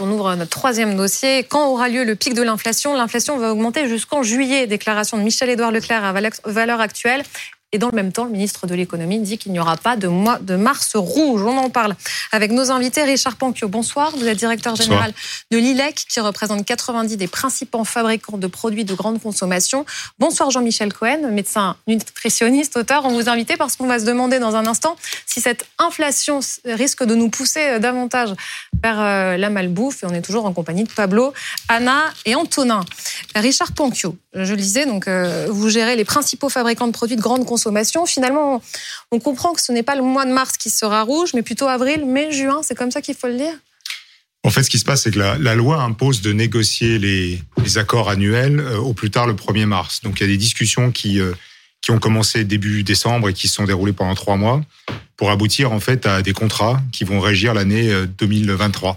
On ouvre notre troisième dossier. Quand aura lieu le pic de l'inflation? L'inflation va augmenter jusqu'en juillet. Déclaration de Michel-Édouard Leclerc à valeur actuelle. Et dans le même temps, le ministre de l'économie dit qu'il n'y aura pas de mois de mars rouge. On en parle avec nos invités. Richard Panquio, bonsoir. Vous êtes directeur général de l'ILEC, qui représente 90 des principaux fabricants de produits de grande consommation. Bonsoir Jean-Michel Cohen, médecin nutritionniste, auteur. On vous invite parce qu'on va se demander dans un instant si cette inflation risque de nous pousser davantage vers euh, la malbouffe. Et on est toujours en compagnie de Pablo, Anna et Antonin. Richard Panquio, je le disais, donc, euh, vous gérez les principaux fabricants de produits de grande consommation Finalement, on comprend que ce n'est pas le mois de mars qui sera rouge, mais plutôt avril, mai, juin. C'est comme ça qu'il faut le dire en fait, ce qui se passe, c'est que la, loi impose de négocier les, accords annuels euh, au plus tard le 1er mars. Donc, il y a des discussions qui, euh, qui ont commencé début décembre et qui se sont déroulées pendant trois mois pour aboutir en fait à des contrats qui vont régir l'année 2023. Euh,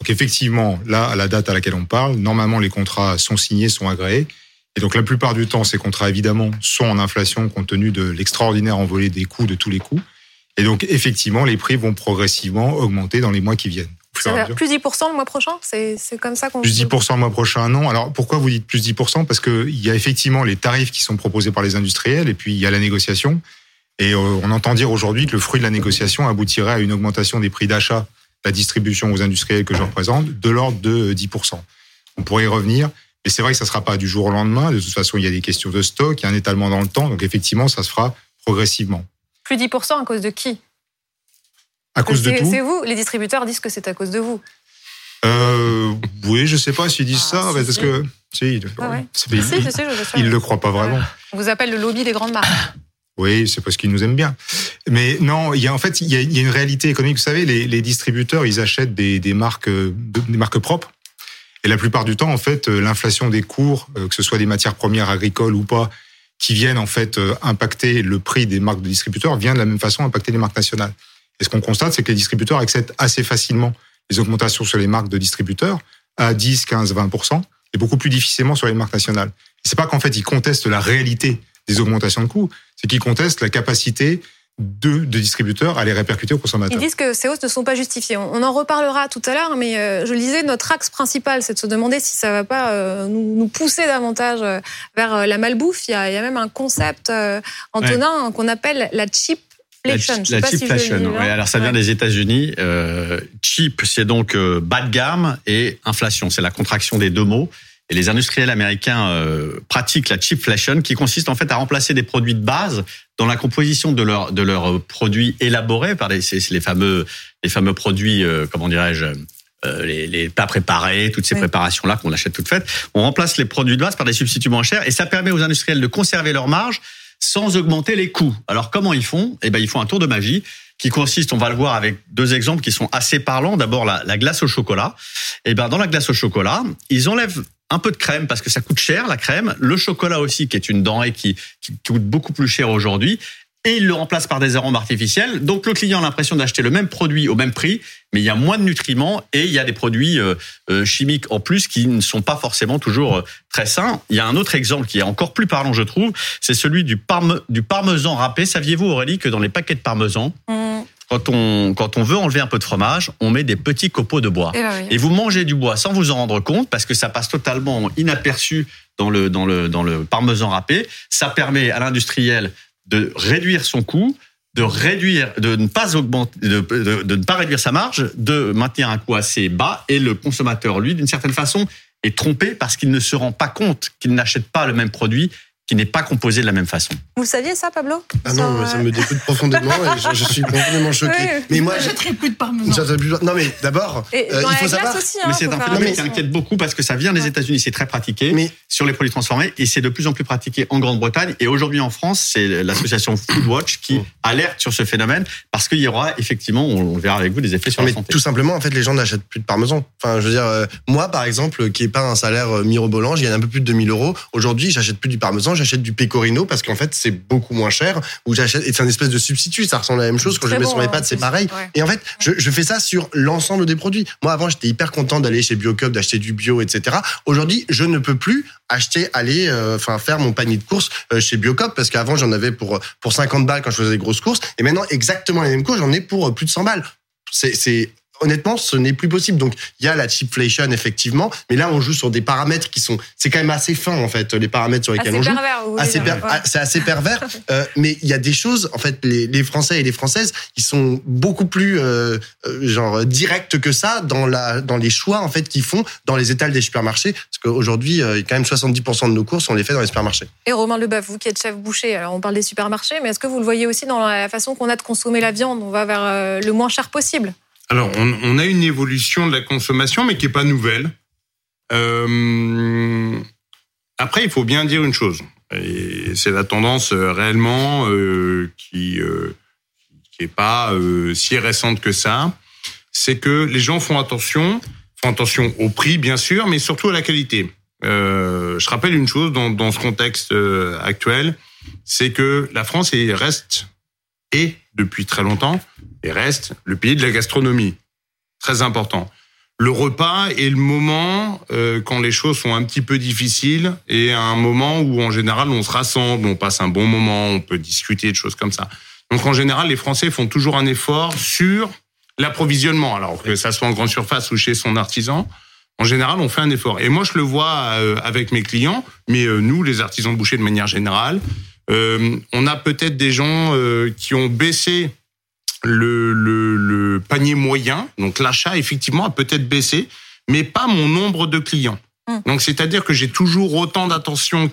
donc, effectivement, là, à la date à laquelle on parle, normalement, les contrats sont signés, sont agréés. Et donc la plupart du temps, ces contrats, évidemment, sont en inflation compte tenu de l'extraordinaire envolée des coûts, de tous les coûts. Et donc effectivement, les prix vont progressivement augmenter dans les mois qui viennent. Plus 10% le mois prochain? C'est comme ça qu'on... Plus 10% le mois prochain, non. Alors pourquoi vous dites plus 10% Parce qu'il y a effectivement les tarifs qui sont proposés par les industriels et puis il y a la négociation. Et euh, on entend dire aujourd'hui que le fruit de la négociation aboutirait à une augmentation des prix d'achat, la distribution aux industriels que je représente, de l'ordre de 10%. On pourrait y revenir. Mais c'est vrai que ça ne sera pas du jour au lendemain. De toute façon, il y a des questions de stock, il y a un étalement dans le temps. Donc effectivement, ça se fera progressivement. Plus 10% à cause de qui? À cause de tout. C'est vous. Les distributeurs disent que c'est à cause de vous. Euh, oui, je ne sais pas s'ils disent ah, ça, parce que si, ils, ne le croient pas vraiment. On vous appelle le lobby des grandes marques. Oui, c'est parce qu'ils nous aiment bien. Mais non, il y a en fait il y a, une réalité économique. Vous savez, les, distributeurs, ils achètent des, des marques, des marques propres et la plupart du temps, en fait, euh, l'inflation des cours, euh, que ce soit des matières premières agricoles ou pas, qui viennent en fait euh, impacter le prix des marques de distributeurs, vient de la même façon impacter les marques nationales. Et ce qu'on constate, c'est que les distributeurs acceptent assez facilement les augmentations sur les marques de distributeurs à 10, 15, 20 et beaucoup plus difficilement sur les marques nationales. C'est pas qu'en fait ils contestent la réalité des augmentations de coûts, c'est qu'ils contestent la capacité de, de, distributeurs à les répercuter aux consommateurs. Ils disent que ces hausses ne sont pas justifiées. On en reparlera tout à l'heure, mais euh, je le disais, notre axe principal, c'est de se demander si ça ne va pas euh, nous, pousser davantage euh, vers la malbouffe. Il y a, même un concept, Antonin, qu'on appelle la cheap la, cheapflation, alors ça vient des États-Unis. cheap, c'est donc bas de gamme et inflation, c'est la contraction des deux mots. Et les industriels américains euh, pratiquent la cheapflation, qui consiste en fait à remplacer des produits de base dans la composition de leurs de leurs produits élaborés par les, les fameux les fameux produits, euh, comment dirais-je, euh, les, les plats préparés, toutes ces préparations là qu'on achète toutes faites. On remplace les produits de base par des substituts moins chers et ça permet aux industriels de conserver leur marge sans augmenter les coûts. Alors comment ils font? Eh ben ils font un tour de magie qui consiste, on va le voir avec deux exemples qui sont assez parlants. D'abord la, la, glace au chocolat. Eh ben dans la glace au chocolat, ils enlèvent un peu de crème parce que ça coûte cher la crème, le chocolat aussi qui est une denrée qui, qui coûte beaucoup plus cher aujourd'hui et il le remplace par des arômes artificiels. Donc le client a l'impression d'acheter le même produit au même prix, mais il y a moins de nutriments et il y a des produits euh, euh, chimiques en plus qui ne sont pas forcément toujours euh, très sains. Il y a un autre exemple qui est encore plus parlant, je trouve, c'est celui du, parme, du parmesan râpé. Saviez-vous Aurélie que dans les paquets de parmesan, mmh quand on, quand on veut enlever un peu de fromage, on met des petits copeaux de bois. Eh ben Et, vous mangez du bois sans vous en rendre compte parce que ça passe totalement inaperçu dans le, dans le, dans le parmesan râpé. Ça permet à l'industriel de réduire son coût, de réduire, de ne pas augmenter, de, de, ne pas réduire sa marge, de maintenir un coût assez bas et le consommateur, lui, d'une certaine façon, est trompé parce qu'il ne se rend pas compte qu'il n'achète pas le même produit qui n'est pas composé de la même façon. Vous saviez ça, Pablo? Ah non, ça, me dégoûte profondément et je, suis complètement choqué. Mais moi, j'ai plus de parmesan. Non, mais d'abord, euh, il faut savoir. Aussi, hein, mais c'est un phénomène qui inquiète beaucoup parce que ça vient des États-Unis, c'est très pratiqué mais... sur les produits transformés et c'est de plus en plus pratiqué en Grande-Bretagne. Et aujourd'hui en France, c'est l'association Foodwatch qui oh. alerte sur ce phénomène parce qu'il y aura effectivement, on verra avec vous, des effets sur la santé. Tout simplement, en fait, les gens n'achètent plus de parmesan. Enfin, je veux dire, euh, moi, par exemple, qui n'ai pas un salaire euh, mirobolant, je gagne un peu plus de 2000 euros. Aujourd'hui, j'achète plus du parmesan, j'achète du pecorino parce qu'en fait c'est beaucoup moins cher ou j'achète et c'est un espèce de substitut ça ressemble à la même chose quand je mets sur mes hein, pattes c'est pareil. et en fait je, je, fais ça sur l'ensemble des produits. Moi avant j'étais hyper content d'aller chez Biocup d'acheter du bio etc aujourd'hui je ne peux plus acheter aller euh, enfin faire mon panier de courses euh, chez Biocop parce qu'avant j'en avais pour pour 50 balles quand je faisais des grosses courses. Et maintenant exactement les mêmes courses j'en ai pour euh, plus de 100 balles. C'est honnêtement, ce n'est plus possible. Donc, il y a la cheapflation, effectivement, mais là, on joue sur des paramètres qui sont, c'est quand même assez fin, en fait, les paramètres sur lesquels on joue. Assez pervers, C'est assez pervers, euh, mais il y a des choses, en fait, les, les, Français et les Françaises, ils sont beaucoup plus, euh, euh, genre, directs que ça dans la, dans les choix, en fait, qu'ils font dans les étals des supermarchés, parce qu'aujourd'hui, euh, quand même 70% de nos courses, on les fait dans les supermarchés. Et Romain Leboeuf, vous qui êtes chef boucher, alors on parle des supermarchés, mais est-ce que vous le voyez aussi dans la façon qu'on a de consommer la viande? On va vers le moins cher possible alors, on, a une évolution de la consommation, mais qui n'est pas nouvelle. Euh, après, il faut bien dire une chose, et c'est la tendance euh, réellement euh, qui euh, qui pas si récente que ça, c'est que les gens font attention, font attention au prix bien sûr, mais surtout à la qualité. je rappelle une chose dans, dans ce contexte actuel, c'est que la France reste et depuis très longtemps et reste le pays de la gastronomie. Très important. Le repas est le moment euh, quand les choses sont un petit peu difficiles et un moment où en général on se rassemble, on passe un bon moment, on peut discuter de choses comme ça. Donc en général, les Français font toujours un effort sur l'approvisionnement, alors que ça soit en grande surface ou chez son artisan. En général, on fait un effort. Et moi, je le vois euh, avec mes clients, mais euh, nous, les artisans bouchers de manière générale, on a peut-être des gens euh, qui ont baissé le, le, panier moyen, donc l'achat effectivement a peut-être baissé, mais pas mon nombre de clients. Hum. Donc c'est-à-dire que j'ai toujours autant d'attention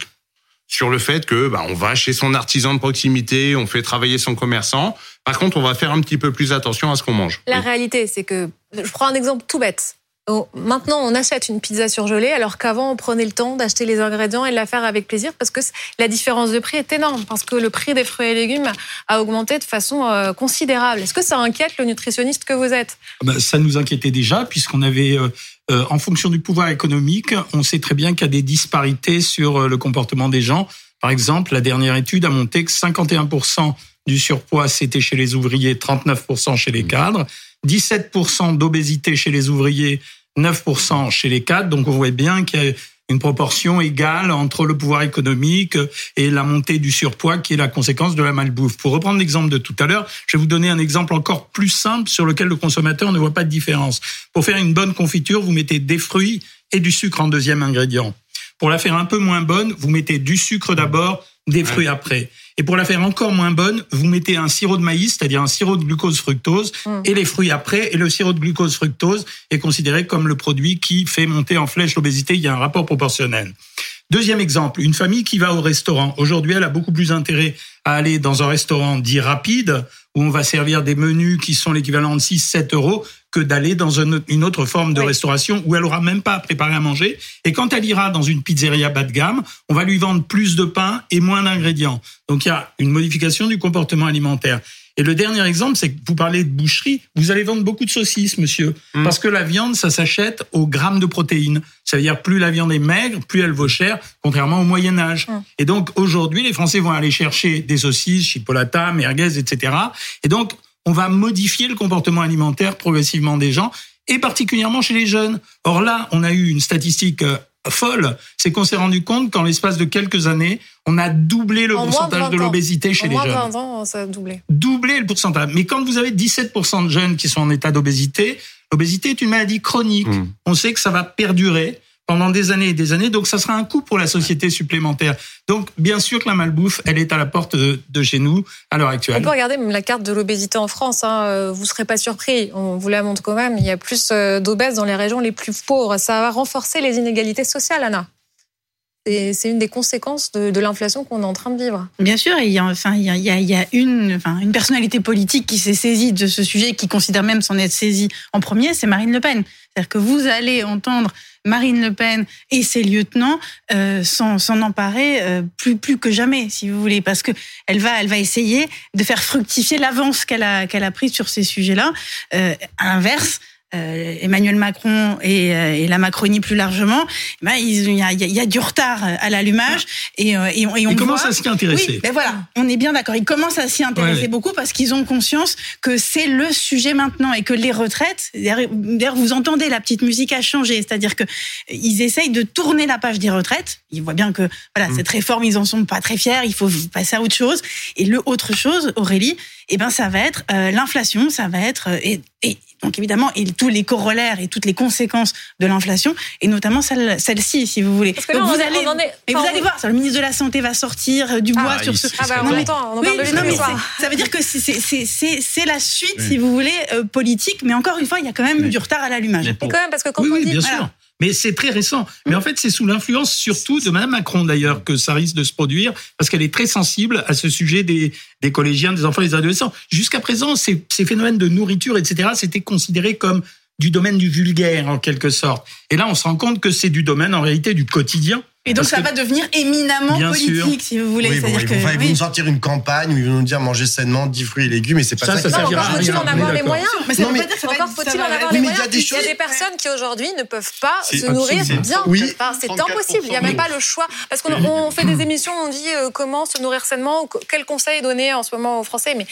sur le fait que bah, on va chez son artisan de proximité, on fait travailler son commerçant. Par contre, on va faire un petit peu plus attention à ce qu'on mange. La réalité, c'est que je prends un exemple tout bête. Oh, maintenant, on achète une pizza surgelée, alors qu'avant, on prenait le temps d'acheter les ingrédients et de la faire avec plaisir, parce que la différence de prix est énorme, parce que le prix des fruits et légumes a augmenté de façon euh, considérable. Est-ce que ça inquiète le nutritionniste que vous êtes? Ah ben, Ça nous inquiétait déjà, puisqu'on avait, euh, euh, en fonction du pouvoir économique, on sait très bien qu'il y a des disparités sur le comportement des gens. Par exemple, la dernière étude a montré que 51% du surpoids, c'était chez les ouvriers, 39% chez les cadres. 17% d'obésité chez les ouvriers, 9% chez les cadres. Donc on voit bien qu'il y a une proportion égale entre le pouvoir économique et la montée du surpoids qui est la conséquence de la malbouffe. Pour reprendre l'exemple de tout à l'heure, je vais vous donner un exemple encore plus simple sur lequel le consommateur ne voit pas de différence. Pour faire une bonne confiture, vous mettez des fruits et du sucre en deuxième ingrédient. Pour la faire un peu moins bonne, vous mettez du sucre d'abord, des fruits après. Et pour la faire encore moins bonne, vous mettez un sirop de maïs, c'est-à-dire un sirop de glucose fructose, mm. et les fruits après. Et le sirop de glucose fructose est considéré comme le produit qui fait monter en flèche l'obésité. Il y a un rapport proportionnel. Deuxième exemple, une famille qui va au restaurant. Aujourd'hui, elle a beaucoup plus intérêt à aller dans un restaurant dit rapide, où on va servir des menus qui sont l'équivalent de 6-7 euros, que d'aller dans une autre forme de restauration où elle aura même pas à préparer à manger. Et quand elle ira dans une pizzeria bas de gamme, on va lui vendre plus de pain et moins d'ingrédients. Donc il y a une modification du comportement alimentaire. Et le dernier exemple, c'est que vous parlez de boucherie. Vous allez vendre beaucoup de saucisses, monsieur. Mm. Parce que la viande, ça s'achète au gramme de protéines. Ça veut dire plus la viande est maigre, plus elle vaut cher, contrairement au Moyen Âge. Mm. Et donc aujourd'hui, les Français vont aller chercher des saucisses, chipolata, merguez, etc. Et donc on va modifier le comportement alimentaire progressivement des gens, et particulièrement chez les jeunes. Or là, on a eu une statistique euh, folle, c'est qu'on s'est rendu compte qu'en l'espace de quelques années, on a doublé le pourcentage de l'obésité chez les jeunes. En 20 ans, ça a doublé. Doublé le pourcentage. Mais quand vous avez 17% de jeunes qui sont en état d'obésité, l'obésité est une maladie chronique. Mmh. On sait que ça va perdurer pendant des années et des années. Donc, ça sera un coût pour la société supplémentaire. Donc, bien sûr que la malbouffe, elle est à la porte de, chez nous à l'heure actuelle. On peut regarder même la carte de l'obésité en France. Hein. Euh, vous ne serez pas surpris. On vous la montre quand même. Il y a plus euh, d'obèses dans les régions les plus pauvres. Ça va renforcer les inégalités sociales, Anna. C'est une des conséquences de, l'inflation qu'on est en train de vivre. Bien sûr, il y a, enfin, il y a, une, personnalité politique qui s'est saisie de ce sujet, qui considère même s'en être saisie en premier, c'est Marine Le Pen. C'est-à-dire que vous allez entendre Marine Le Pen et ses lieutenants euh, s'en emparer euh, plus que jamais, si vous voulez, parce que elle va essayer de faire fructifier l'avance qu'elle a qu'elle a prise sur ces sujets-là. Euh, à l'inverse. Euh, Emmanuel Macron et, euh, et, la Macronie plus largement, eh ben, il, y a, y a du retard à l'allumage et, euh, et, on, et on commence à s'y intéresser. Oui, ben voilà, on est bien d'accord. Ils commencent à s'y intéresser beaucoup parce qu'ils ont conscience que c'est le sujet maintenant et que les retraites. D'ailleurs, vous entendez la petite musique a changé, c'est-à-dire que ils essayent de tourner la page des retraites. Ils voient bien que voilà mm. cette réforme, ils en sont pas très fiers. Il faut passer à autre chose. Et le autre chose, Aurélie, eh ben ça va être l'inflation, ça va être et donc évidemment, et tous les corollaires et toutes les conséquences de l'inflation, et notamment celle-ci, si vous voulez. Parce que là, vous on, allez, on en est, et vous allez voir, ça, le ministre de la Santé va sortir euh, du bois Ah, sur il- ce. Ah bah, on temps. entend, on en Oui, parle de non, mais ça veut dire que c'est- c'est- c'est c'est- c'est la suite, si vous voulez, euh, politique, mais encore une fois, il y a quand même du retard à l'allumage. Mais Et pour- quand même, parce que quand oui, on oui, dit... bien voilà. Mais c'est très récent. Mais en fait, c'est sous l'influence surtout de Mme Macron d'ailleurs que ça risque de se produire parce qu'elle est très sensible à ce sujet des, des collégiens, des enfants, des adolescents. Jusqu'à présent, ces, ces phénomènes de nourriture, etc., c'était considéré comme du domaine du vulgaire en quelque sorte. Et là, on se rend compte que c'est du domaine en réalité du quotidien. Et donc, Parce ça que- va devenir éminemment Bien sûr. politique, si vous voulez. Oui, bon, C'est-à-dire ils que. vont, enfin, ils vont oui. nous sortir une campagne où ils vont nous dire manger sainement, 10 fruits et légumes, et c'est pas Ça, ça, ça qui Non, encore à faut-il rien, en avoir les moyens. Mais ça Non, veut mais- pas dire que ça va Encore faut-il ça en avoir les mais il y a moyens. des Il y a choses- des personnes qui aujourd'hui ne peuvent pas se nourrir bien. Oui. Enfin, c'est 34%. impossible. Il n'y a même pas le choix. Parce qu'on on fait des émissions, on dit euh, comment se nourrir sainement, ou co- quels conseils donner en ce moment aux Français, mais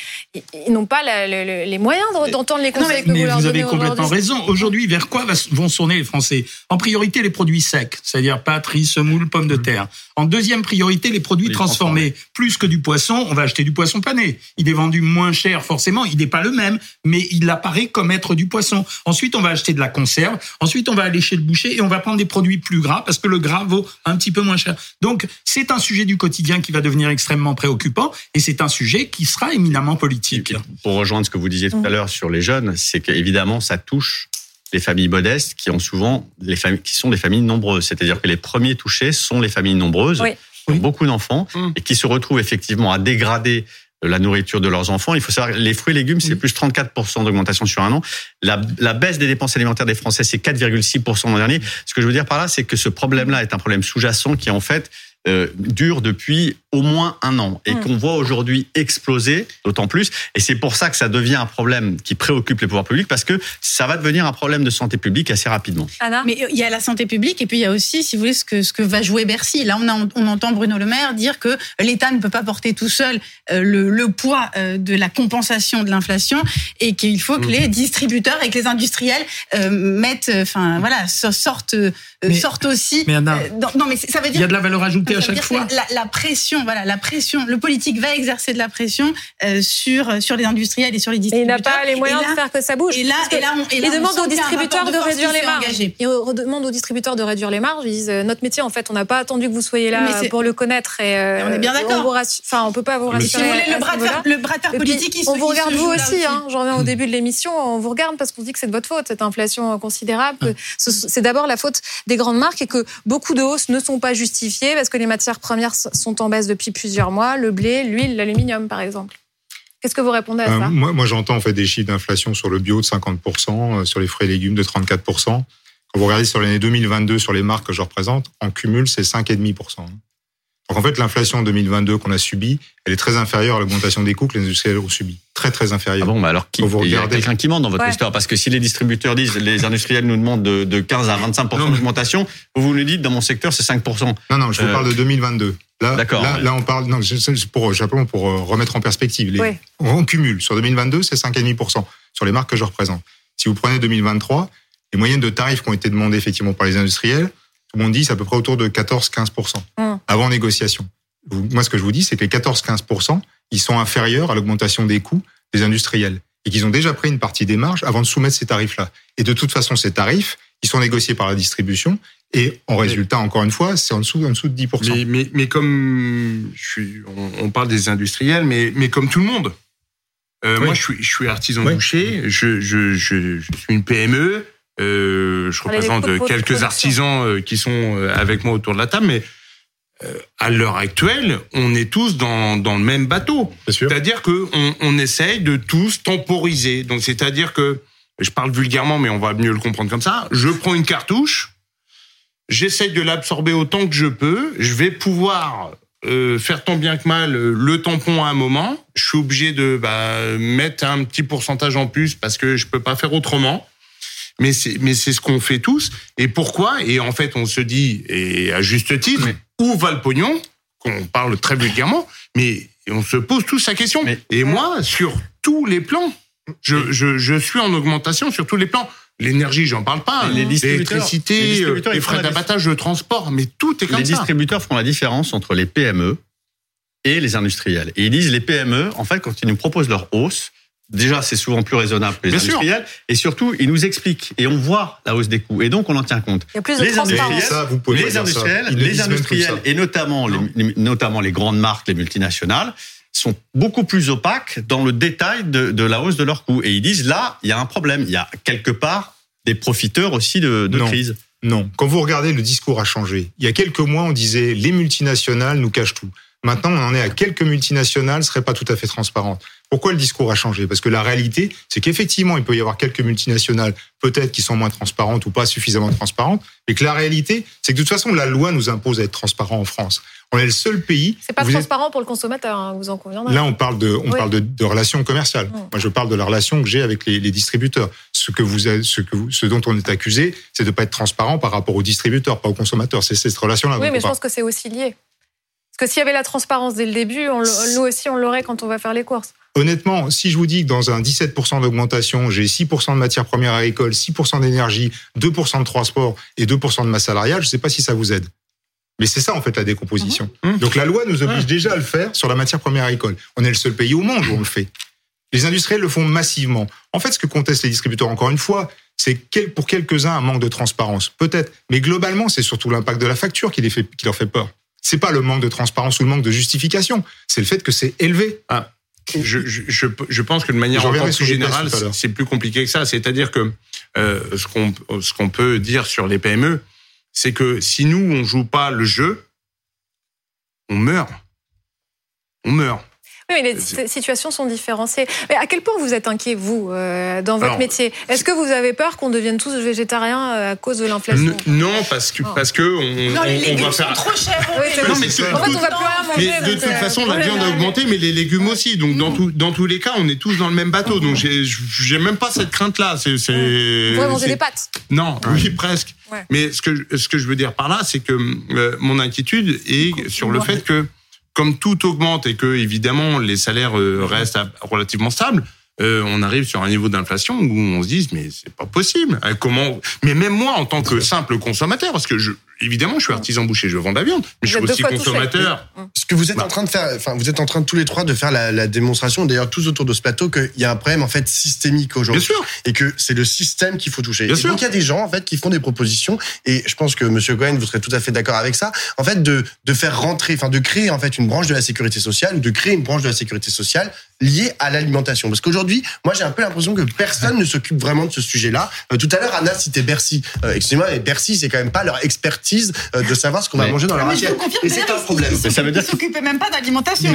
ils, n'ont pas la- le- le- les moyens de- d'entendre les conseils que vous Mais leur vous donnez avez complètement raison. Aujourd'hui, vers quoi vont tourner les Français? En priorité, les produits secs, c'est-à-dire pâtes, riz, semoule, pommes de terre. En deuxième priorité, les produits Les transformés. Plus que du poisson, on va acheter du poisson pané. Il est vendu moins cher, forcément. Il n'est pas le même, mais il apparaît comme être du poisson. Ensuite, on va acheter de la conserve. Ensuite, on va aller chez le boucher et on va prendre des produits plus gras parce que le gras vaut un petit peu moins cher. Donc, c'est un sujet du quotidien qui va devenir extrêmement préoccupant et c'est un sujet qui sera éminemment politique. pour rejoindre ce que vous disiez tout à l'heure sur les jeunes, c'est qu'évidemment, ça touche les familles modestes qui ont souvent les familles qui sont des familles nombreuses. C'est-à-dire que les premiers touchés sont les familles nombreuses, Oui. qui ont beaucoup d'enfants Mm. et qui se retrouvent effectivement à dégrader la nourriture de leurs enfants. Il faut savoir, les fruits et légumes, c'est plus 34% d'augmentation sur un an. La, la baisse des dépenses alimentaires des Français, c'est 4,6% l'an dernier. Ce que je veux dire par là, c'est que ce problème-là est un problème sous-jacent qui, en fait, euh, dure depuis au moins un an et Mm. qu'on voit aujourd'hui exploser d'autant plus. Et c'est pour ça que ça devient un problème qui préoccupe les pouvoirs publics parce que ça va devenir un problème de santé publique assez rapidement. Anna Mais il y a la santé publique et puis il y a aussi, si vous voulez, ce que, ce que va jouer Bercy. Là, on, a, on entend Bruno Le Maire dire que l'État ne peut pas porter tout seul euh, le, le poids euh, de la compensation de l'inflation et qu'il faut que les distributeurs et que les industriels euh, mettent, enfin voilà, so- sortent, euh, Mais- sortent aussi. mais Anna, euh, dans- non, mais ça veut Il dire y a de la valeur ajoutée à chaque dire fois. que La, la pression, voilà, la pression. Le politique va exercer de la pression euh, sur sur les industriels et sur les Et il distributeurs. n'a pas les moyens Et là- de faire que ça bouge. Et là, et on, et là, ils on demandent sent aux distributeurs de réduire les marges. engagé. Ils demandent aux distributeurs de réduire les marges. Ils disent euh, notre métier, en fait, on n'a pas attendu que vous soyez Mais là c'est- pour le connaître. Et, euh, Mais on est bien d'accord. on Enfin, on peut pas vous Mais Si rassurer. vous voulez, le bras le bras de fer Et puis, politique, il se on vous il regarde vous aussi. Hein. J'en reviens au début de l'émission. On vous regarde parce qu'on dit que c'est de votre faute cette inflation considérable. C'est d'abord la faute des grandes marques et que beaucoup de hausses ne sont pas justifiées parce que les matières premières sont en baisse depuis plusieurs mois. Le blé, l'huile, l'aluminium, par exemple. Qu'est-ce que vous répondez à Euh, ça? moi, moi j'entends en fait des chiffres d'inflation sur le bio de 50%, euh, sur les fruits et légumes de 34%. Quand vous regardez sur l'année 2022 sur les marques que je représente, en cumul, c'est 5,5%. Donc en fait, l'inflation 2022 qu'on a subie, elle est très inférieure à l'augmentation des coûts que les industriels ont subi. Très très Ah inférieure. bon, bah alors qui, vous regardez- quelqu'un qui ment dans votre Ouais. histoire parce que si les distributeurs disent, les industriels nous demandent de, de 15 à 25 Non, mais- d'augmentation, vous vous nous dites dans mon secteur c'est 5 Non, non, je vous Euh, parle de 2022. Là, d'accord, là, ouais. là, on parle, non, pour, simplement pour euh, remettre en perspective. Les, Oui. On cumule. Sur 2022, c'est 5,5% sur les marques que je représente. Si vous prenez 2023, les moyennes de tarifs qui ont été demandées effectivement par les industriels, tout le monde dit c'est à peu près autour de 14-15% Hum. avant négociation. Moi, ce que je vous dis, c'est que les 14-15%, ils sont inférieurs à l'augmentation des coûts des industriels et qu'ils ont déjà pris une partie des marges avant de soumettre ces tarifs-là. Et de toute façon, ces tarifs, ils sont négociés par la distribution et en résultat, encore une fois, c'est en dessous, en dessous de 10%. Mais, mais, mais comme je suis, on, on parle des industriels, mais, mais comme tout le monde. Euh, Oui. Moi, je suis, je suis artisan Oui. boucher, je, je, je, je suis une PME, euh, je représente quelques artisans euh, qui sont avec moi autour de la table, mais euh, à l'heure actuelle, on est tous dans, dans le même bateau. C'est-à-dire que on, on essaye de tous temporiser. Donc, c'est-à-dire que, je parle vulgairement, mais on va mieux le comprendre comme ça. Je prends une cartouche, j'essaye de l'absorber autant que je peux. Je vais pouvoir euh, faire tant bien que mal euh, le tampon à un moment. Je suis obligé de bah, mettre un petit pourcentage en plus parce que je peux pas faire autrement. Mais c'est mais c'est ce qu'on fait tous. Et pourquoi? Et en fait, on se dit et à juste titre, où va le pognon Qu'on parle très vulgairement, mais on se pose tous la question. Mais- et moi, sur tous les plans, je, je, je suis en augmentation sur tous les plans. L'énergie, j'en parle pas. Les distributeurs- les L'électricité, euh, les ils frais d'abattage, le transport, mais tout est comme les ça. distributeurs font la différence entre les PME et les industriels. Et ils disent les PME, en fait, quand ils nous proposent leur hausse, Déjà, c'est souvent plus raisonnable que les industriels. Et surtout, ils nous expliquent et on voit la hausse des coûts. Et donc, on en tient compte. Il y a plus de les industriels, vous pouvez les industriels, les industriels et notamment les, notamment les grandes marques, les multinationales, sont beaucoup plus opaques dans le détail de, de, la hausse de leurs coûts. Et ils disent là, il y a un problème. Il y a quelque part des profiteurs aussi de, de crise. Non. Quand vous regardez, le discours a changé. Il y a quelques mois, on disait les multinationales nous cachent tout. Maintenant, on en est à quelques multinationales seraient pas tout à fait transparentes. Pourquoi le discours a changé? Parce que la réalité, c'est qu'effectivement, il peut y avoir quelques multinationales, peut-être qui sont moins transparentes ou pas suffisamment transparentes, mais que la réalité, c'est que de toute façon, la loi nous impose d'être transparent en France. On est le seul pays. C'est pas transparent pour le consommateur, hein, vous en conviendrez. Là, on parle de, on parle de, relations commerciales. Moi, je parle de la relation que j'ai avec les, distributeurs. Ce que vous, ce que ce dont on est accusé, c'est de pas être transparent par rapport aux distributeurs, pas aux consommateurs. C'est cette relation-là. Oui, mais je pense que c'est aussi lié. Parce que s'il y avait la transparence dès le début, nous aussi, on l'aurait quand on va faire les courses. Honnêtement, si je vous dis que dans un 17% d'augmentation, j'ai 6% de matières premières agricoles, 6% d'énergie, 2% de transport et 2% de masse salariale, je ne sais pas si ça vous aide. Mais c'est ça, en fait, la décomposition. Mhm. Mmh. Donc la loi nous oblige déjà à le faire sur la matière première agricole. On est le seul pays au monde où on le fait. Les industriels le font massivement. En fait, ce que contestent les distributeurs, encore une fois, c'est pour quelques-uns un manque de transparence. Peut-être. Mais globalement, c'est surtout l'impact de la facture qui, les fait, qui leur fait peur c'est pas le manque de transparence ou le manque de justification, c'est le fait que c'est élevé. Ah, je, je, je, pense que de manière encore plus générale, c'est plus compliqué que ça. C'est-à-dire que euh, ce qu'on ce qu'on peut dire sur les PME, c'est que si nous on joue pas le jeu, on meurt. On meurt. Oui, mais les situations sont différenciées. Mais à quel point vous êtes inquiet, vous, euh, dans votre métier? Est-ce que vous avez peur qu'on devienne tous végétariens euh, à cause de l'inflation? Non, parce que, parce que on, non, les légumes va faire. Sont trop chers. non, mais en fait, on va plus manger. Mais de toute façon, la viande a augmenté, mais les légumes aussi. Donc, dans, tout, dans tous les cas, on est tous dans le même bateau. Donc, j'ai même pas cette crainte-là. C'est. Vous pouvez manger des pâtes Non, oui, presque. Mais ce que, ce que je veux dire par là, c'est que euh, mon inquiétude est sur le fait que comme tout augmente et que évidemment les salaires euh, restent relativement stables, euh, on arrive sur un niveau d'inflation où on se dit mais c'est pas possible. Euh, comment Mais même moi en tant que simple consommateur, parce que je, évidemment, je suis artisan boucher, je vends de la viande, mais je suis aussi consommateur. Ce que vous êtes en train de faire, enfin, vous êtes en train tous les trois de faire la, la démonstration, d'ailleurs tous autour de ce plateau, qu'il y a un problème en fait systémique aujourd'hui, et que c'est le système qu'il faut toucher. Bien et donc il y a des gens en fait qui font des propositions, et je pense que Monsieur Cohen, vous serez tout à fait d'accord avec ça, en fait de de faire rentrer, enfin de créer en fait une branche de la sécurité sociale ou de créer une branche de la sécurité sociale liée à l'alimentation, parce qu'aujourd'hui, moi j'ai un peu l'impression que personne ne s'occupe vraiment de ce sujet-là. Euh, tout à l'heure, Anna citait Bercy. Euh, excusez-moi, mais Bercy, c'est quand même pas leur expertise euh, de savoir ce qu'on va manger dans leur assiette. Et c'est un problème. Mais ça veut dire s'occupaient même pas d'alimentation.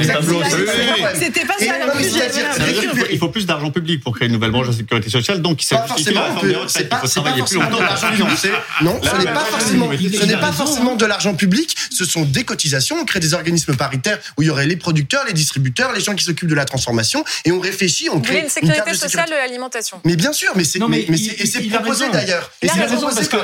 C'était pas ça le. Il faut plus d'argent public pour créer une nouvelle branche de sécurité sociale. Donc, c'est c'est pas forcément de l'argent public. Non, ce n'est pas forcément. Ce n'est pas forcément de l'argent public. Ce sont des cotisations. On crée des organismes paritaires où il y aurait les producteurs, les distributeurs, les gens qui s'occupent de la transformation, et on réfléchit, on crée une sécurité sociale de l'alimentation. Mais bien sûr, mais c'est et c'est proposé d'ailleurs. Il a raison parce que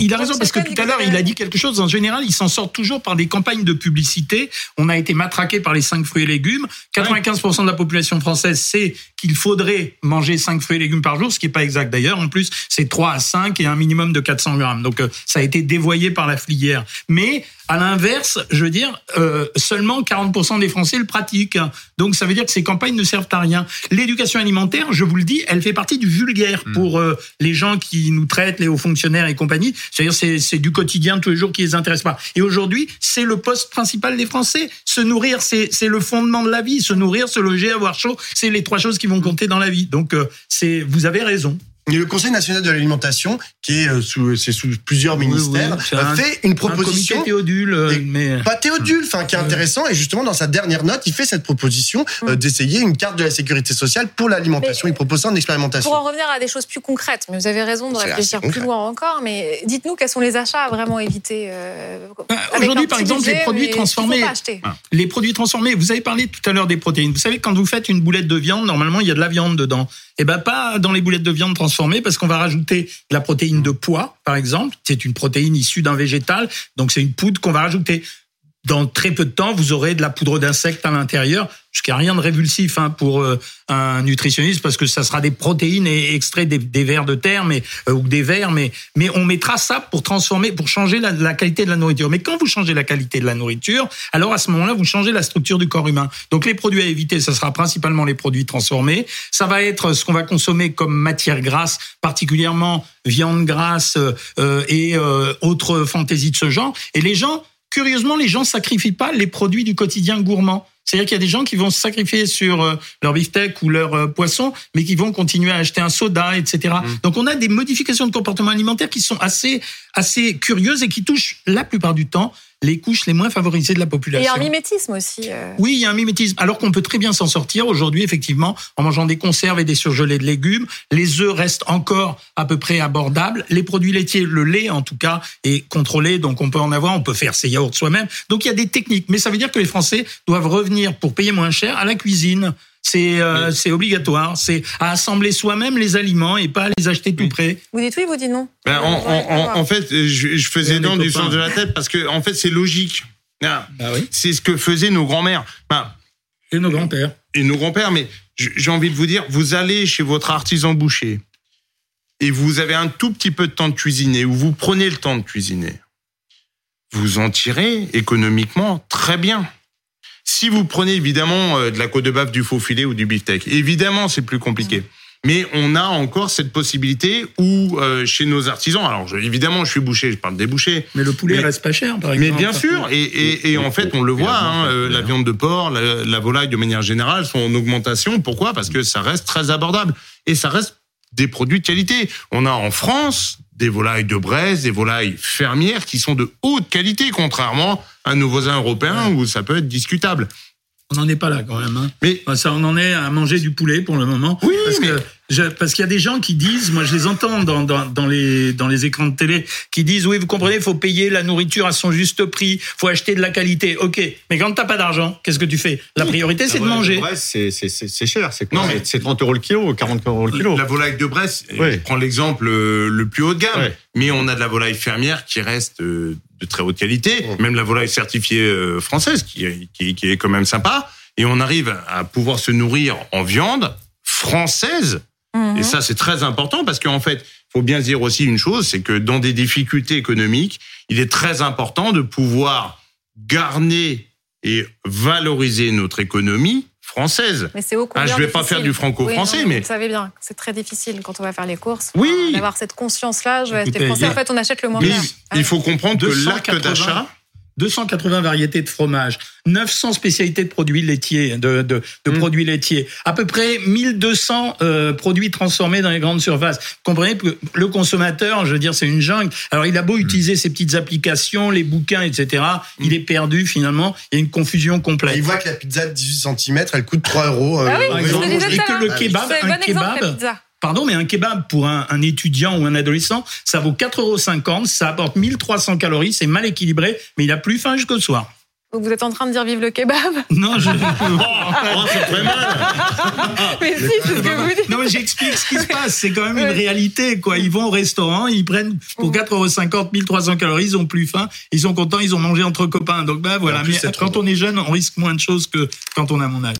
il a raison parce que tout à l'heure, il a dit quelque chose. En général, il s'en sort toujours par des campagnes de publicité. On a été matraqué par les 5 fruits et légumes. 95% de la population française sait qu'il faudrait manger 5 fruits et légumes par jour, ce qui n'est pas exact d'ailleurs. En plus, c'est 3 à 5 et un minimum de 400 grammes. Donc, euh, ça a été dévoyé par la filière. Mais à l'inverse, je veux dire, euh, seulement 40% des Français le pratiquent. Donc ça veut dire que ces campagnes ne servent à rien. L'éducation alimentaire, je vous le dis, elle fait partie du vulgaire hmm. pour euh, les gens qui nous traitent, les hauts fonctionnaires et compagnie. C'est-à-dire c'est du quotidien tous les jours qui les intéresse pas. Et aujourd'hui, c'est le poste principal des Français. Se nourrir, c'est le fondement de la vie. Se nourrir, se loger, avoir chaud, c'est les trois choses qui vont compter dans la vie. Donc euh, c'est, vous avez raison. Et le Conseil national de l'alimentation, qui est euh, sous, c'est sous plusieurs ministères, fait une proposition. Un Théodule, euh, mais pas Théodule, enfin qui est intéressant. Et justement, dans sa dernière note, il fait cette proposition euh, d'essayer une carte de la sécurité sociale pour l'alimentation. il propose ça en expérimentation. Pour en revenir à des choses plus concrètes, mais vous avez raison de réfléchir plus loin encore. Mais dites-nous quels sont les achats à vraiment éviter. Aujourd'hui, par exemple, les produits transformés. Ah. Les produits transformés. Vous avez parlé tout à l'heure des protéines. Vous savez, quand vous faites une boulette de viande, normalement, il y a de la viande dedans. Et eh ben pas dans les boulettes de viande transformées parce qu'on va rajouter de la protéine de pois, par exemple. C'est une protéine issue d'un végétal, donc c'est une poudre qu'on va rajouter dans très peu de temps, vous aurez de la poudre d'insectes à l'intérieur, ce qui n'a rien de révulsif hein, pour euh, un nutritionniste, parce que ça sera des protéines et extraits des, des vers de terre, mais euh, ou des vers, mais mais on mettra ça pour transformer, pour changer la, la, qualité de la nourriture. Mais quand vous changez la qualité de la nourriture, alors à ce moment-là, vous changez la structure du corps humain. Donc les produits à éviter, ça sera principalement les produits transformés. Ça va être ce qu'on va consommer comme matière grasse, particulièrement viande grasse euh, et autres fantaisies de ce genre. Et les gens curieusement, les gens sacrifient pas les produits du quotidien gourmand. C'est-à-dire qu'il y a des gens qui vont se sacrifier sur euh, leur beefsteak ou leur euh, poisson, mais qui vont continuer à acheter un soda, etc. Mmh. Donc on a des modifications de comportement alimentaire qui sont assez assez curieuses et qui touchent la plupart du temps les couches les moins favorisées de la population. il y a un mimétisme aussi. Euh. Oui, il y a un mimétisme. Alors qu'on peut très bien s'en sortir aujourd'hui, effectivement, en mangeant des conserves et des surgelés de légumes. Les œufs restent encore à peu près abordables. Les produits laitiers, le lait en tout cas, est contrôlé, donc on peut en avoir. On peut faire ses yaourts soi-même. Donc il y a des techniques, mais ça veut dire que les Français doivent revenir pour payer moins cher à la cuisine. C'est euh, c'est obligatoire. C'est à assembler soi-même les aliments et pas à les acheter tout près. Vous dites oui, vous dites non. Ben, en, en, en, fait, je, je faisais dans du sens de la tête parce que en fait c'est logique. Ah, bah oui. C'est ce que faisaient nos grands-mères. Et nos grands-pères. Et nos grands-pères. Mais j'ai envie de vous dire, vous allez chez votre artisan boucher et vous avez un tout petit peu de temps de cuisiner ou vous prenez le temps de cuisiner. Vous en tirez économiquement très bien. Si vous prenez évidemment euh, de la côte de bœuf, du faux filet ou du beefsteak, évidemment c'est plus compliqué. Mais on a encore cette possibilité où euh, chez nos artisans, alors évidemment je suis boucher, je parle des bouchers. Mais le poulet reste pas cher, par exemple. Mais bien sûr, et, et, et en fait on le voit, hein, euh, la viande de porc, la, la, volaille de manière générale sont en augmentation. Pourquoi? Parce que ça reste très abordable et ça reste des produits de qualité. On a en France des volailles de Brest, des volailles fermières qui sont de haute qualité, contrairement à nos voisins européens où ça peut être discutable. On n'en est pas là quand même. Hein. Mais ça, on en est à manger du poulet pour le moment. Oui, parce mais... que parce qu'il y a des gens qui disent, moi je les entends dans, dans, dans, les, dans les écrans de télé, qui disent oui, vous comprenez, il faut payer la nourriture à son juste prix, faut acheter de la qualité. Ok, mais quand t'as pas d'argent, qu'est-ce que tu fais? La priorité, c'est de manger. Brest, c'est cher, c'est quoi? C'est 30 euros le kilo, 40 euros le kilo? La volaille de Brest, oui. je prends l'exemple euh, le plus haut de gamme, oui. mais on a de la volaille fermière qui reste euh, de très haute qualité, même la volaille certifiée euh, française qui, qui, qui est quand même sympa, et on arrive à pouvoir se nourrir en viande française. Et ça, c'est très important parce qu'en fait, faut bien dire aussi une chose, c'est que dans des difficultés économiques, il est très important de pouvoir garner et valoriser notre économie française. Mais c'est au ah, je vais pas faire du franco-français, oui, mais vous savez bien, c'est très difficile quand on va faire les courses. Oui. D'avoir cette conscience-là, je vais acheter français. En fait, on achète le moins cher. Il faut comprendre que l'acte d'achat 280 variétés de fromage, 900 spécialités de produits laitiers, de, de, de mmh. produits laitiers, à peu près 1200 euh, produits transformés dans les grandes surfaces. Vous comprenez que le consommateur, je veux dire, c'est une jungle. Alors il a beau mmh. utiliser ses petites applications, les bouquins, etc. Mmh. Il est perdu finalement. Il y a une confusion complète. Il voit que la pizza de 18 cm, elle coûte 3 euros. Euh, ah oui, et que le kebab, un kebab. Pardon, mais un kebab pour un, un, étudiant ou un adolescent, ça vaut 4,50 euros, ça apporte 1300 calories, c'est mal équilibré, mais il a plus faim jusqu'au soir. Donc vous êtes en train de dire vive le kebab Non, je. oh, c'est très mal. mais si, c'est ce que vous dites. Non, mais j'explique ce qui se passe. C'est quand même une réalité, quoi. Ils vont au restaurant, ils prennent pour 4,50 euros 1300 calories, ils ont plus faim, ils sont contents, ils ont mangé entre copains. Donc, bah voilà. Mais quand on est jeune, on risque moins de choses que quand on a mon âge.